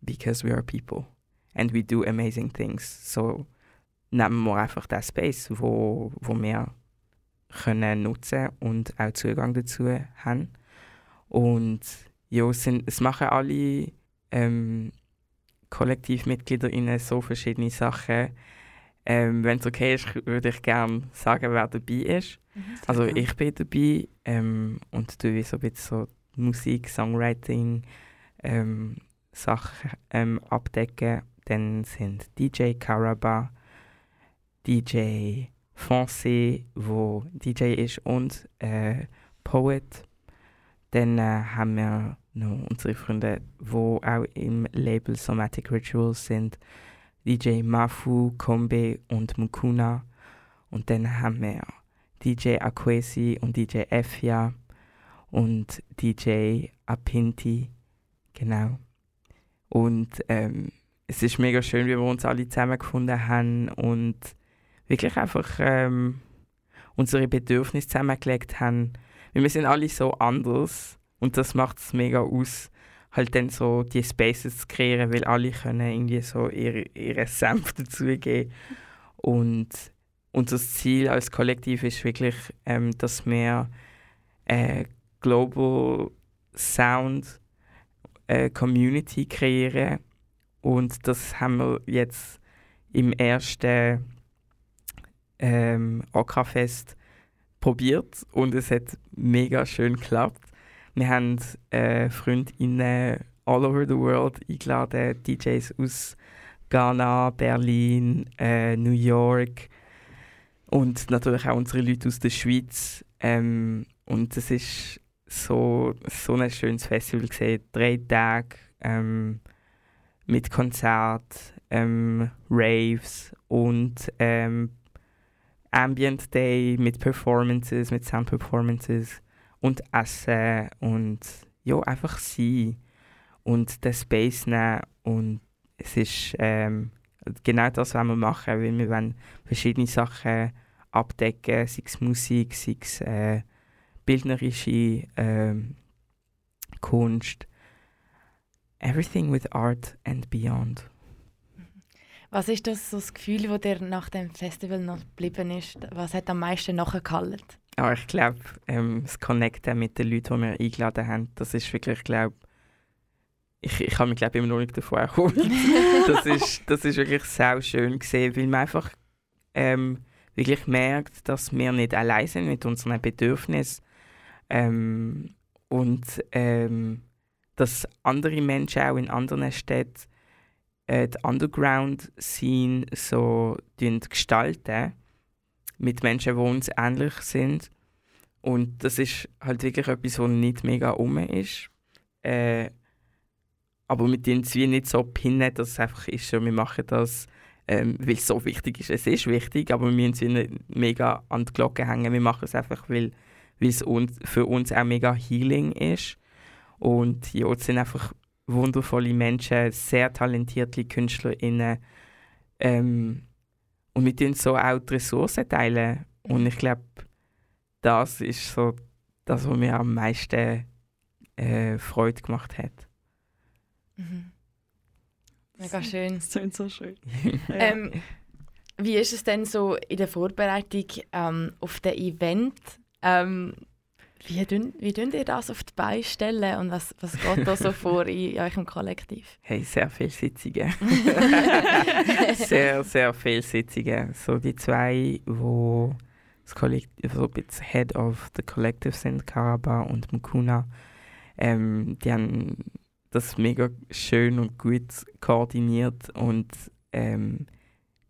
because we are people and we do amazing things. So nehmen wir einfach den Space, wo, wo wir können nutzen und auch Zugang dazu haben. Und ja, es, sind, es machen alle ähm, KollektivmitgliederInnen so verschiedene Sachen. Ähm, Wenn es okay ist, würde ich gerne sagen, wer dabei ist. Also ich bin dabei ähm, und tue so ein bisschen so Musik, Songwriting, ähm, Sachen ähm, abdecken. Dann sind DJ Caraba, DJ Foncé, wo DJ ist und äh, Poet. Dann äh, haben wir noch unsere Freunde, die auch im Label Somatic Rituals sind. DJ Mafu, Kombe und Mukuna. Und dann haben wir DJ Aquesi und DJ Efia und DJ Apinti. Genau. Und ähm, es ist mega schön, wie wir uns alle zusammengefunden haben und wirklich einfach ähm, unsere Bedürfnisse zusammengelegt haben. Weil wir sind alle so anders und das macht es mega aus, halt dann so die Spaces zu kreieren, weil alle können irgendwie so ihre, ihre Senf dazugeben. Und unser Ziel als Kollektiv ist wirklich, ähm, dass wir äh, Global Sound äh, Community kreieren und das haben wir jetzt im ersten ähm, Okra-Fest probiert und es hat mega schön geklappt. Wir haben äh, Freundinnen all over the world eingeladen, DJs aus Ghana, Berlin, äh, New York und natürlich auch unsere Leute aus der Schweiz. Ähm, und es ist so, so ein schönes Festival gesehen, drei Tage ähm, mit Konzert, ähm, Raves und ähm, Ambient Day mit Performances, mit Sound Performances und Essen und ja, einfach sein und den Space nehmen und es ist ähm, genau das, was wir machen, weil wir wollen verschiedene Sachen abdecken, sei es Musik, sei es äh, bildnerische ähm, Kunst, everything with art and beyond. Was ist das, so das Gefühl, das dir nach dem Festival noch geblieben ist? Was hat am meisten nachgehalten? Aber ich glaube, ähm, das Connecten mit den Leuten, die wir eingeladen haben, das ist wirklich, glaube ich, ich habe mich glaube immer noch nicht davon erholt. das, ist, das ist wirklich sehr schön gesehen, weil man einfach ähm, wirklich merkt, dass wir nicht allein sind mit unseren Bedürfnissen ähm, und ähm, dass andere Menschen auch in anderen Städten äh, die Underground-Scene so gestalten mit Menschen, die uns ähnlich sind. Und das ist halt wirklich etwas, was nicht mega um ist. Äh, aber mit denen wir nicht so pinnen, dass es einfach ist, wir machen das, ähm, weil es so wichtig ist. Es ist wichtig, aber wir müssen sie nicht mega an die Glocke hängen. Wir machen es einfach, weil es für uns auch mega healing ist. Und ja, es sind einfach wundervolle Menschen, sehr talentierte KünstlerInnen. Ähm, und mit denen so auch die Ressourcen teilen. Und ich glaube, das ist so das, was mir am meisten äh, Freude gemacht hat. Mhm. Mega schön. Das klingt so schön. Ähm, wie ist es denn so in der Vorbereitung ähm, auf das Event? Ähm, wie tun, wie tun ihr das auf die Beine stellen und was, was geht da so vor in, eurem Kollektiv? Hey, sehr viele Sitzungen. sehr, sehr viele Sitzungen. So die zwei, wo das Kollektiv, so bisschen Head of the Collective sind, Karaba und Mukuna, ähm, die haben das mega schön und gut koordiniert und ähm,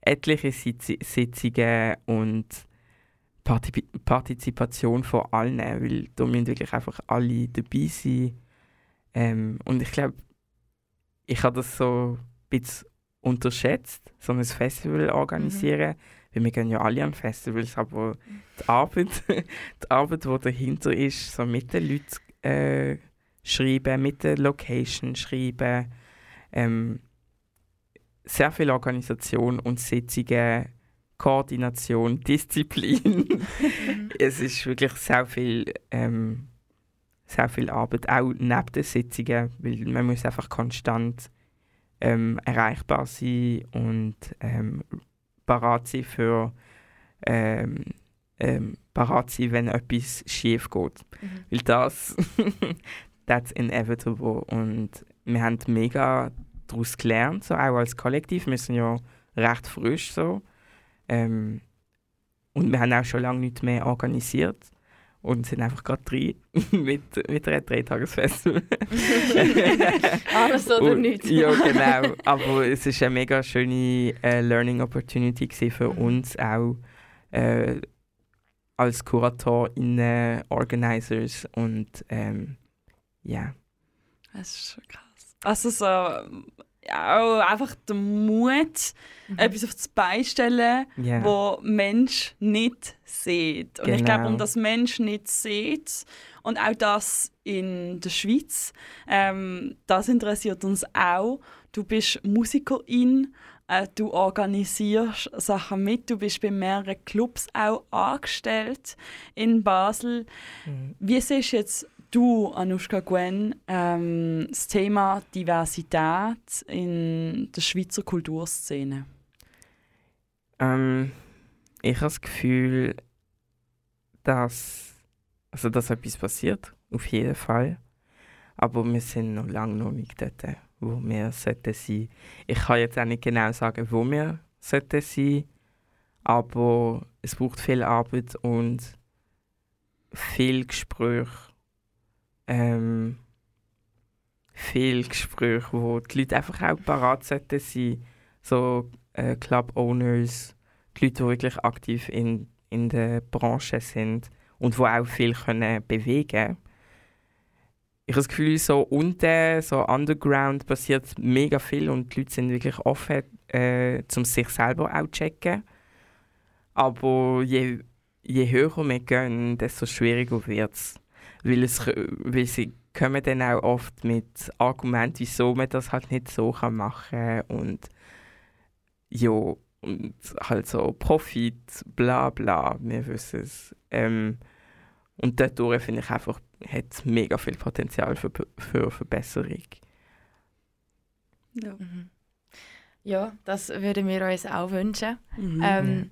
etliche Sitz Sitzungen und Parti Partizipation von allen, weil da müssen wirklich einfach alle dabei sein. Ähm, und ich glaube, ich habe das so ein bisschen unterschätzt, so ein Festival organisieren. Weil wir gehen ja alle an Festivals, aber die Arbeit, die Arbeit, die dahinter ist, so mit den Leuten äh, schreiben, mit der Location schreiben, ähm, sehr viel Organisation und Sitzungen, Koordination, Disziplin. es ist wirklich sehr viel, ähm, sehr viel Arbeit, auch neben den Sitzungen, weil man muss einfach konstant ähm, erreichbar sein und ähm, parat sein für ähm, ähm, parat sein, wenn etwas schief geht. Mhm. Weil das, that's inevitable und wir haben mega daraus gelernt, so auch als Kollektiv. Wir sind ja recht frisch so. Ähm, und wir haben auch schon lange nicht mehr organisiert und sind einfach gerade drin mit, mit einer Dreitagesfestival. Alles oder Und- nichts. Ja, genau. Aber es ist eine mega schöne äh, Learning Opportunity für Mhm. uns auch äh, als KuratorInnen, Organisers und ähm, ja. Das ist schon krass. Also so, ja, auch einfach der Mut, Mhm. etwas auf das Bein stellen, ja. wo Mensch nicht sieht. Und ich Genau. glaube, um das Mensch nicht sieht und auch das in der Schweiz, ähm, das interessiert uns auch. Du bist Musikerin, äh, du organisierst Sachen mit, du bist bei mehreren Clubs auch angestellt in Basel. Mhm. Wie siehst jetzt du, Anushka Gwen, ähm, das Thema Diversität in der Schweizer Kulturszene? Ähm, ich habe das Gefühl, dass, also, dass etwas passiert, auf jeden Fall. Aber wir sind noch lange noch nicht dort, wo wir sollten sein. Ich kann jetzt auch nicht genau sagen, wo wir sollten sein, aber es braucht viel Arbeit und viel Gespräch. Ähm, viel Gespräch, wo die Leute einfach auch parat sollten sein. So äh, Club-Owners, die Leute, die wirklich aktiv in, in der Branche sind und die auch viel können bewegen Ich habe das Gefühl, so unten, so underground passiert mega viel und die Leute sind wirklich offen, äh, um sich selber auch zu checken. Aber je, je höher wir gehen, desto schwieriger wird es. Weil, es, weil sie kommen dann auch oft mit Argumenten, wieso man das halt nicht so kann machen kann und ja, und halt so Profit, bla bla, wir wissen es. Ähm, und dadurch finde ich einfach, hat es mega viel Potenzial für, für Verbesserung. Ja. Mhm. Ja, das würden wir uns auch wünschen. Mhm. Ähm,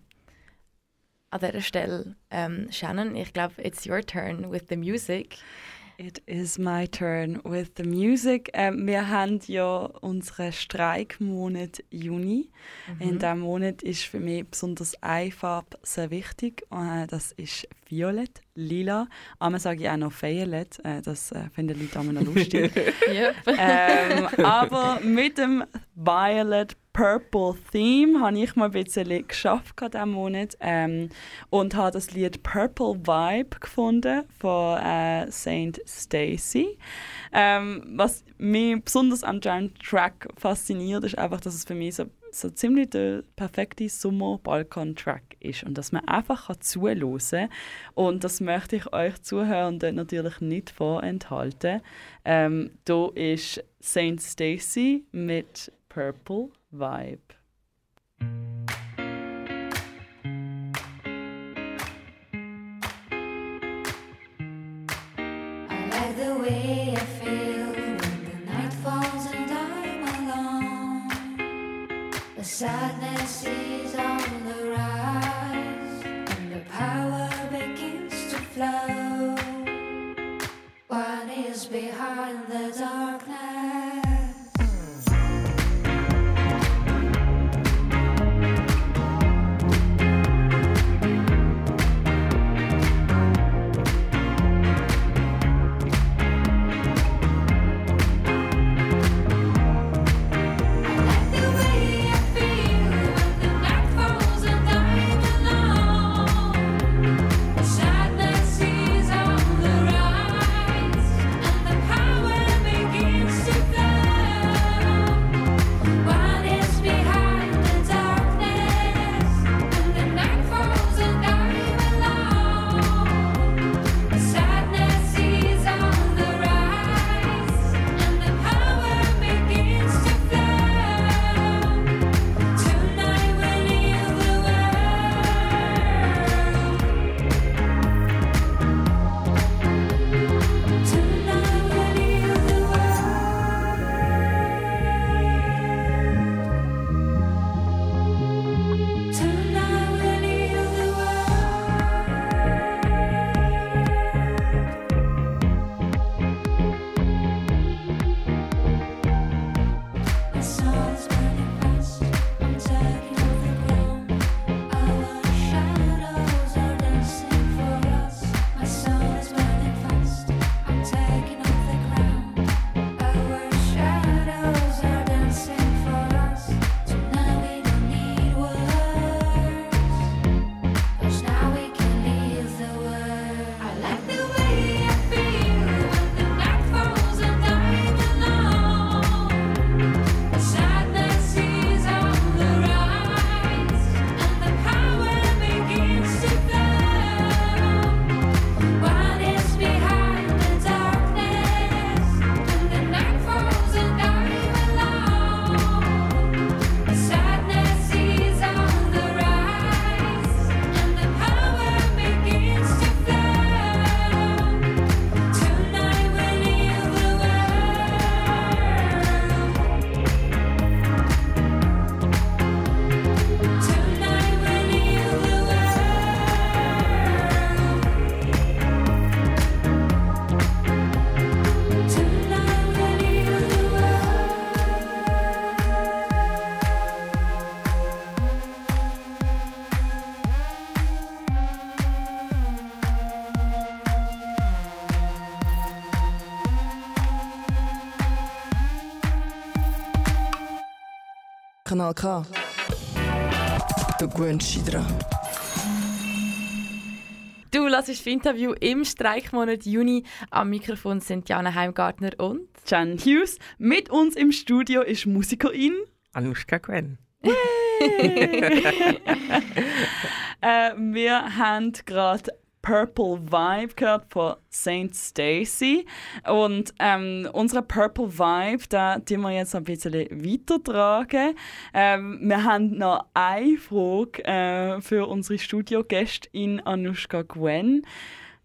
an dieser Stelle, ähm, Shannon, ich glaube, it's your turn with the music. It is my turn with the music. Ähm, wir haben ja unseren Streikmonat Juni. In diesem Monat ist für mich besonders eine Farbe sehr wichtig. Äh, das ist Violett, Lila. Einmal sage ich auch noch Violet. Äh, das äh, finden die Leute immer noch lustig. Ähm, aber mit dem Violet Purple Theme habe ich mal ein bisschen geschafft diesen Monat ähm, und habe das Lied Purple Vibe gefunden von äh, Saint Stacy. Ähm, was mich besonders am Jam Track fasziniert, ist einfach, dass es für mich so, so ziemlich der perfekte Sommer-Balkan-Track ist und dass man einfach zuhören kann. Und das möchte ich euch Zuhörenden natürlich nicht vorenthalten. Ähm, da ist Saint Stacy mit Purple Vibe. Kanal K. Dich dran. Du lassest das Interview im Streikmonat Juni. Am Mikrofon sind Jana Heimgartner und Jan Hughes. Mit uns im Studio ist Musikerin. Anushka Gwen. Äh, wir haben gerade Purple Vibe gehört von Saint Stacy. Und ähm, unsere Purple Vibe, da tun wir jetzt ein bisschen weitertragen. Ähm, wir haben noch eine Frage äh, für unsere Studiogäste in Anushka Gwen.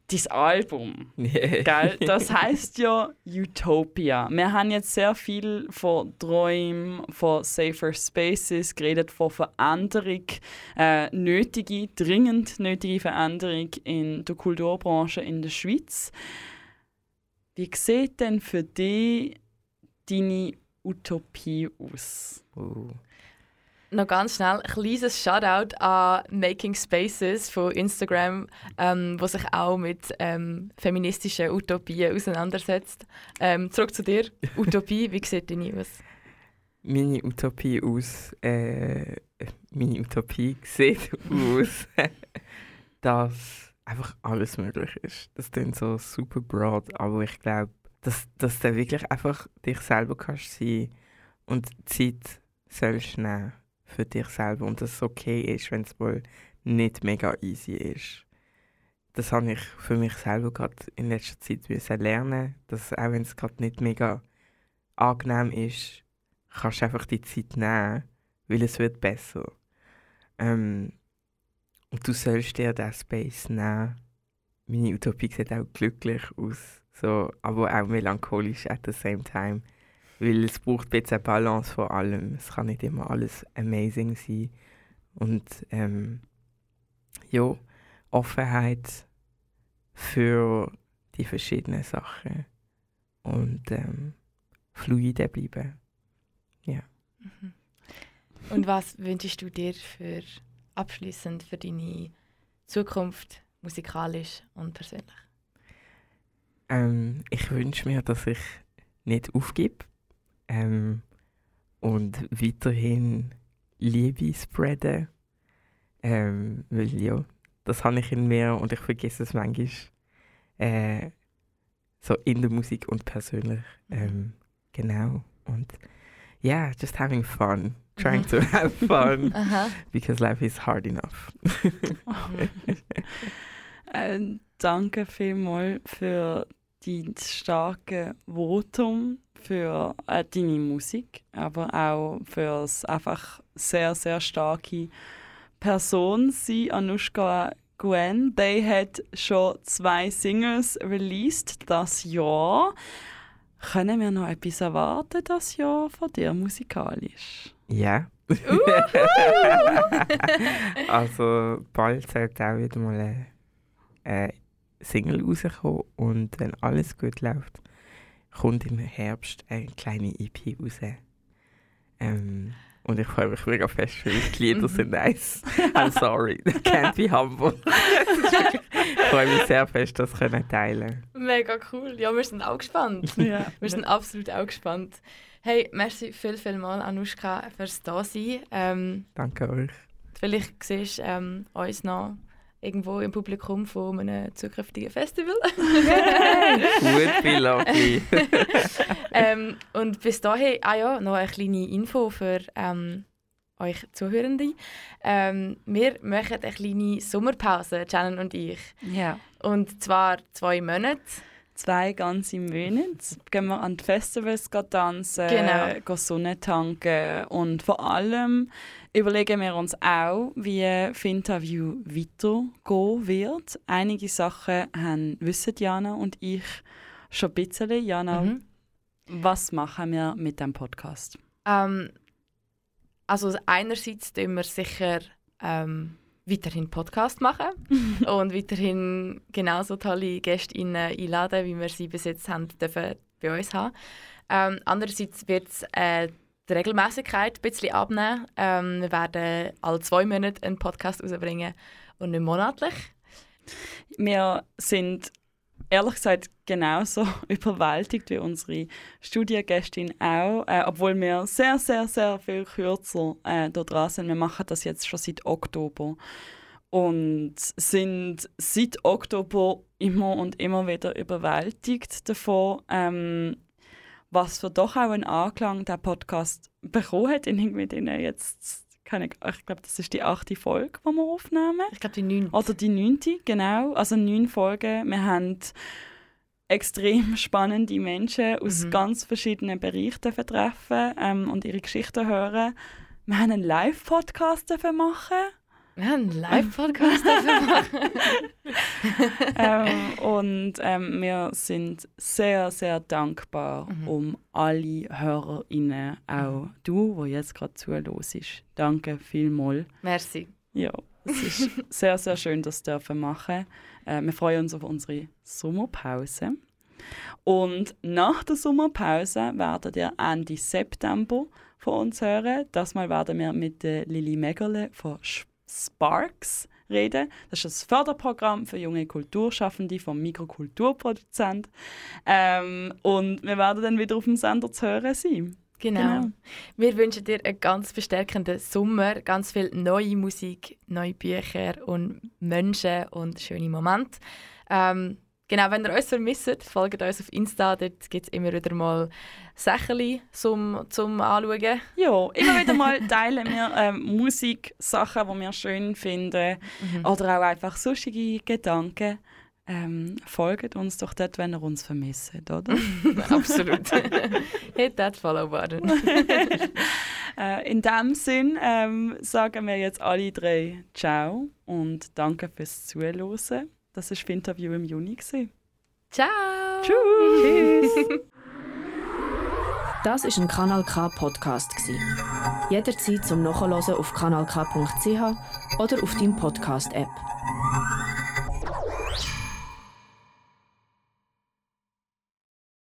Dein Album, Gell? Das heißt ja Utopia. Wir haben jetzt sehr viel von Träumen, von Safer Spaces geredet, von Veränderung, äh, nötige, dringend nötige Veränderung in der Kulturbranche in der Schweiz. Wie sieht denn für dich deine Utopie aus? Oh. Noch ganz schnell ein kleines Shoutout an Making Spaces von Instagram, ähm, wo sich auch mit ähm, feministischen Utopien auseinandersetzt. Ähm, zurück zu dir. Utopie, wie sieht deine aus? Meine Utopie aus. Äh, meine Utopie sieht aus, dass einfach alles möglich ist. Das klingt so super broad, aber ich glaube, dass, dass du wirklich einfach dich selber kannst sein und Zeit sollst nehmen für dich selber und dass es okay ist, wenn es mal nicht mega easy ist. Das habe ich für mich selber gerade in letzter Zeit lernen, dass auch wenn es gerade nicht mega angenehm ist, kannst du einfach die Zeit nehmen, weil es wird besser. Ähm, und du sollst dir diesen Space nehmen. Meine Utopie sieht auch glücklich aus, so, aber auch melancholisch at the same time. Weil es braucht ein bisschen Balance vor allem. Es kann nicht immer alles amazing sein. Und ähm, ja, Offenheit für die verschiedenen Sachen. Und ähm, fluide bleiben. Und was wünschst du dir für abschließend für deine Zukunft musikalisch und persönlich? Ähm, ich wünsche mir, dass ich nicht aufgebe ähm, und weiterhin Liebe spreaden. Ähm, weil ja, das habe ich in mir und ich vergesse es manchmal. Äh, so in der Musik und persönlich. Ähm, genau. Und ja, yeah, just having fun. Trying Mhm. to have fun. Aha. because life is hard enough. Äh, danke vielmals für dein starke Votum, für äh, deine Musik, aber auch für das einfach sehr, sehr starke Person sein, Anushka Gwen. They hat schon zwei Singles released das Jahr. Können wir noch etwas erwarten das Jahr von dir musikalisch? Ja. also bald sollte auch wieder mal eine, eine Single rauskommen und wenn alles gut läuft, kommt im Herbst eine kleine EP raus. Ähm, und ich freue mich mega fest, weil die Lieder sind nice. I'm sorry, can't be humble. ich freue mich sehr fest, das können teilen. Mega cool. Ja, wir sind auch gespannt. Ja. Wir sind absolut auch gespannt. Hey, merci viel, viel mal, Anushka, fürs Dasein. Ähm, Danke euch. vielleicht siehst du ähm, uns noch irgendwo im Publikum von einem zukünftigen Festival. Gut, be lucky. ähm, und bis dahin, ah ja, noch eine kleine Info für ähm, euch Zuhörende. Ähm, wir machen eine kleine Sommerpause, Shannon und ich. ja. Und zwar zwei Monate. zwei ganze Monate gehen wir an die Festivals tanzen, Genau. gehen Sonne tanken und vor allem überlegen wir uns auch, wie Finterview weitergehen wird. Einige Sachen haben, wissen Jana und ich schon ein bisschen. Jana, Mhm. was machen wir mit dem Podcast? Ähm, also einerseits tun wir sicher ähm, weiterhin Podcast machen und weiterhin genauso tolle Gäste einladen, wie wir sie bis jetzt haben dürfen bei uns haben. Ähm, andererseits wird es äh, die Regelmäßigkeit ein bisschen abnehmen. Ähm, wir werden alle zwei Monate einen Podcast rausbringen und nicht monatlich. Wir sind ehrlich gesagt genauso überwältigt wie unsere Studiengästin auch, äh, obwohl wir sehr, sehr, sehr viel kürzer äh, da dran sind. Wir machen das jetzt schon seit Oktober und sind seit Oktober immer und immer wieder überwältigt davon, ähm, was für doch auch einen Anklang der Podcast bekommen hat in irgendwie den jetzt keine, ich glaube, das ist die achte Folge, die wir aufnehmen. Ich glaube, die neun. Oder die neunte, genau. Also neun Folgen. Wir haben extrem spannende Menschen aus Mhm. ganz verschiedenen Bereichen treffen ähm, und ihre Geschichten hören. Wir haben einen Live-Podcast machen Wir haben einen Live-Podcast dafür machen. ähm, und ähm, wir sind sehr, sehr dankbar Mhm. um alle HörerInnen, auch du, wo jetzt gerade zuhörst. Danke vielmals. Merci. Ja, es ist sehr, sehr schön, das dürfen machen. Äh, wir freuen uns auf unsere Sommerpause. Und nach der Sommerpause werdet ihr Ende September von uns hören. Das Mal werden wir mit der Lili Megerle von Sch- Sparks reden. Das ist das Förderprogramm für junge Kulturschaffende vom Mikrokulturproduzent. Ähm, und wir werden dann wieder auf dem Sender zu hören sein. Genau. Genau. Wir wünschen dir einen ganz bestärkenden Sommer, ganz viel neue Musik, neue Bücher und Menschen und schöne Momente. Ähm, genau, wenn ihr uns vermisst, folgt uns auf Insta, dort gibt es immer wieder mal Sachen zum, zum Anschauen. Ja, immer wieder mal teilen wir ähm, Musiksachen, die wir schön finden. Oder auch einfach sonstige Gedanken. Ähm, folgt uns doch dort, wenn ihr uns vermisst, oder? Absolut. Hit that Follow-Button. äh, in dem Sinn ähm, sagen wir jetzt alle drei Ciao und danke fürs Zuhören. Das war das Interview im Juni. gewesen. Ciao! Tschüss! Das ist ein Kanal K Podcast gsi. Jederzeit zum Nachhören auf kanalk.ch oder auf deinem Podcast App.